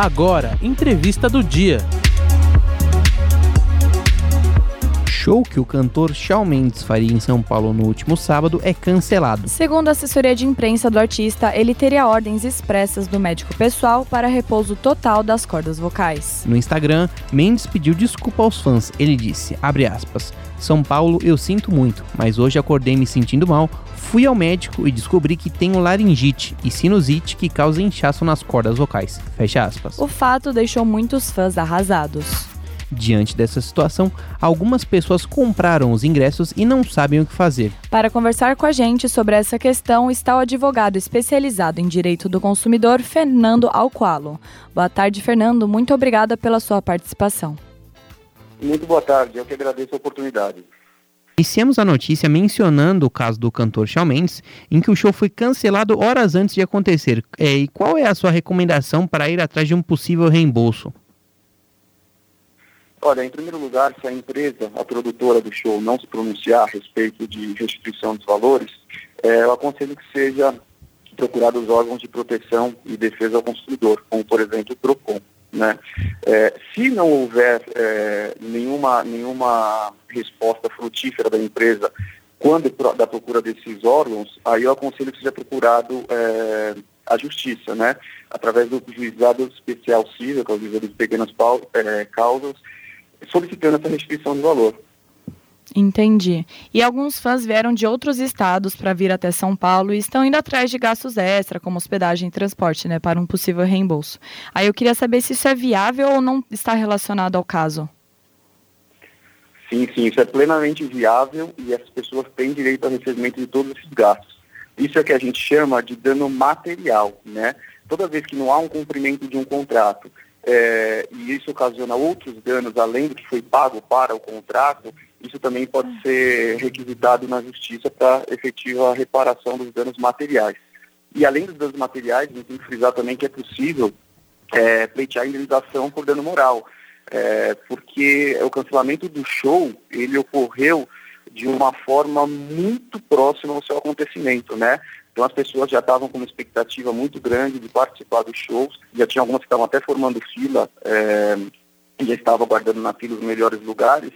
Agora, entrevista do dia. Show que o cantor Shawn Mendes faria em São Paulo no último sábado é cancelado. Segundo a assessoria de imprensa do artista, ele teria ordens expressas do médico pessoal para repouso total das cordas vocais. No Instagram, Mendes pediu desculpa aos fãs. Ele disse, aspas, São Paulo, eu sinto muito, mas hoje acordei me sentindo mal, fui ao médico e descobri que tenho laringite e sinusite que causa inchaço nas cordas vocais. Fecha aspas. O fato deixou muitos fãs arrasados. Diante dessa situação, algumas pessoas compraram os ingressos e não sabem o que fazer. Para conversar com a gente sobre essa questão está o advogado especializado em direito do consumidor, Fernando Alqualo. Boa tarde, Fernando. Muito obrigada pela sua participação. Muito boa tarde. Eu que agradeço a oportunidade. Iniciamos a notícia mencionando o caso do cantor Shawn Mendes, em que o show foi cancelado horas antes de acontecer. É, e qual é a sua recomendação para ir atrás de um possível reembolso? Olha, em primeiro lugar, se a empresa, a produtora do show, não se pronunciar a respeito de restituição dos valores, é, eu aconselho que seja procurado os órgãos de proteção e defesa ao consumidor, como por exemplo o PROCON. Né? É, se não houver é, nenhuma, nenhuma resposta frutífera da empresa quando da procura desses órgãos, aí eu aconselho que seja procurado é, a justiça, né? através do juizado especial civil, que é o juizado de pequenas é, causas, solicitando essa restrição de valor. Entendi. E alguns fãs vieram de outros estados para vir até São Paulo e estão indo atrás de gastos extra, como hospedagem e transporte, né, para um possível reembolso. Aí eu queria saber se isso é viável ou não está relacionado ao caso. Sim, sim, isso é plenamente viável e as pessoas têm direito ao recebimento de todos esses gastos. Isso é que a gente chama de dano material, né? Toda vez que não há um cumprimento de um contrato é, e isso ocasiona outros danos além do que foi pago para o contrato, isso também pode ser requisitado na justiça para efetiva reparação dos danos materiais. E além dos danos materiais, a gente tem que frisar também que é possível é, pleitear indenização por dano moral, é, porque o cancelamento do show, ele ocorreu de uma forma muito próxima ao seu acontecimento, né? Então as pessoas já estavam com uma expectativa muito grande de participar dos shows, já tinha algumas que estavam até formando fila, é, já estavam aguardando na fila os melhores lugares.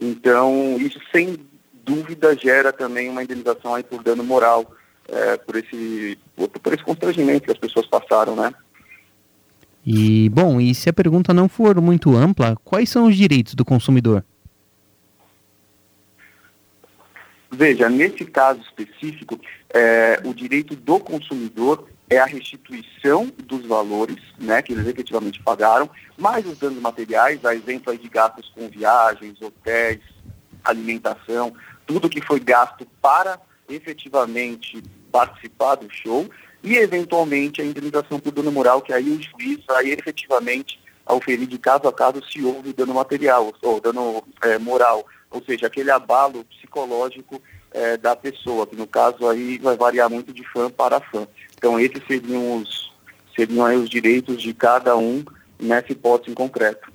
Então isso sem dúvida gera também uma indenização aí por dano moral, é, por, esse, por esse constrangimento que as pessoas passaram, né? E, bom, e se a pergunta não for muito ampla, quais são os direitos do consumidor? Veja, nesse caso específico, é, o direito do consumidor é a restituição dos valores né, que eles efetivamente pagaram, mais os danos materiais, a exemplo aí de gastos com viagens, hotéis, alimentação, tudo que foi gasto para efetivamente participar do show e eventualmente a indenização por dano moral, que aí o juiz vai efetivamente auferir de caso a caso se houve dano material ou dano é, moral ou seja, aquele abalo psicológico é, da pessoa, que no caso aí vai variar muito de fã para fã. Então esses seriam os, seriam os direitos de cada um nessa hipótese em concreto.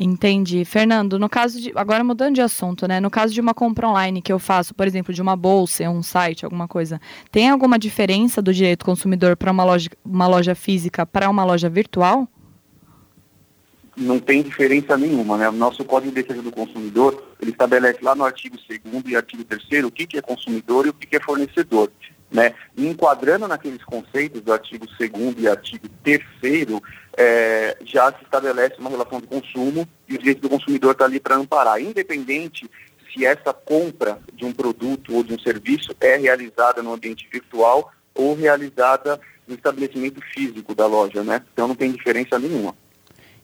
Entendi. Fernando, no caso de. Agora mudando de assunto, né? No caso de uma compra online que eu faço, por exemplo, de uma bolsa, um site, alguma coisa, tem alguma diferença do direito consumidor para uma loja, uma loja física para uma loja virtual? Não tem diferença nenhuma. Né? O nosso Código de Defesa do Consumidor, ele estabelece lá no artigo 2 e artigo 3 o que, que é consumidor e o que, que é fornecedor. Né? E enquadrando naqueles conceitos do artigo 2 e artigo 3 é, já se estabelece uma relação de consumo e o direito do consumidor está ali para amparar, independente se essa compra de um produto ou de um serviço é realizada no ambiente virtual ou realizada no estabelecimento físico da loja, né? Então não tem diferença nenhuma.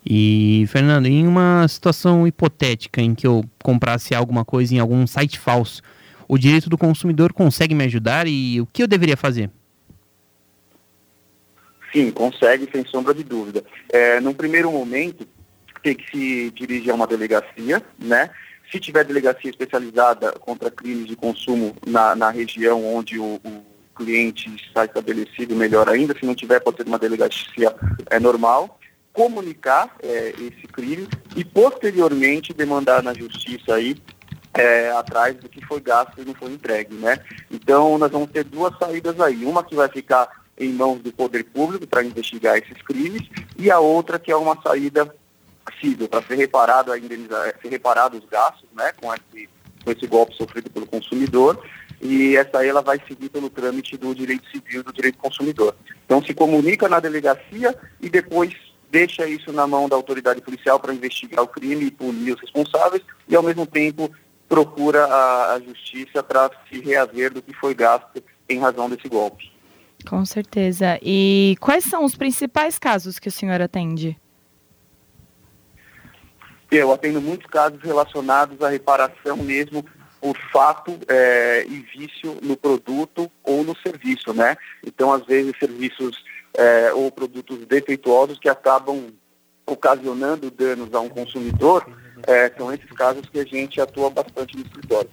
E, Fernando, em uma situação hipotética em que eu comprasse alguma coisa em algum site falso, o direito do consumidor consegue me ajudar e o que eu deveria fazer? Sim, consegue, sem sombra de dúvida. É, num primeiro momento, tem que se dirigir a uma delegacia, né? Se tiver delegacia especializada contra crimes de consumo na, na região onde o, o cliente está estabelecido, melhor ainda. Se não tiver, pode ser uma delegacia é, normal comunicar é, esse crime e posteriormente demandar na justiça aí é, atrás do que foi gasto e não foi entregue, né? Então nós vamos ter duas saídas aí, uma que vai ficar em mãos do poder público para investigar esses crimes, e a outra que é uma saída civil para ser reparado a indenizar, ser reparado os gastos, né, com esse, com esse golpe sofrido pelo consumidor, e essa aí ela vai seguir pelo trâmite do direito civil do direito consumidor. Então se comunica na delegacia e depois deixa isso na mão da autoridade policial para investigar o crime e punir os responsáveis e ao mesmo tempo procura a, a justiça para se reaver do que foi gasto em razão desse golpe. Com certeza. E quais são os principais casos que o senhor atende? Eu atendo muitos casos relacionados à reparação mesmo por fato é, e vício no produto ou no serviço, né? Então, às vezes, serviços é, ou produtos defeituosos que acabam ocasionando danos a um consumidor, é, são esses casos que a gente atua bastante no escritório.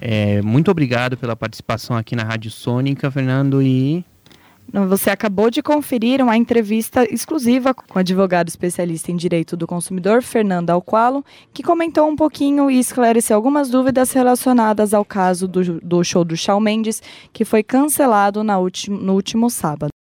É, muito obrigado pela participação aqui na Rádio Sônica, Fernando, e você acabou de conferir uma entrevista exclusiva com o advogado especialista em direito do consumidor, Fernando Alqualo, que comentou um pouquinho e esclareceu algumas dúvidas relacionadas ao caso do, do show do Shawn Mendes, que foi cancelado na no último sábado.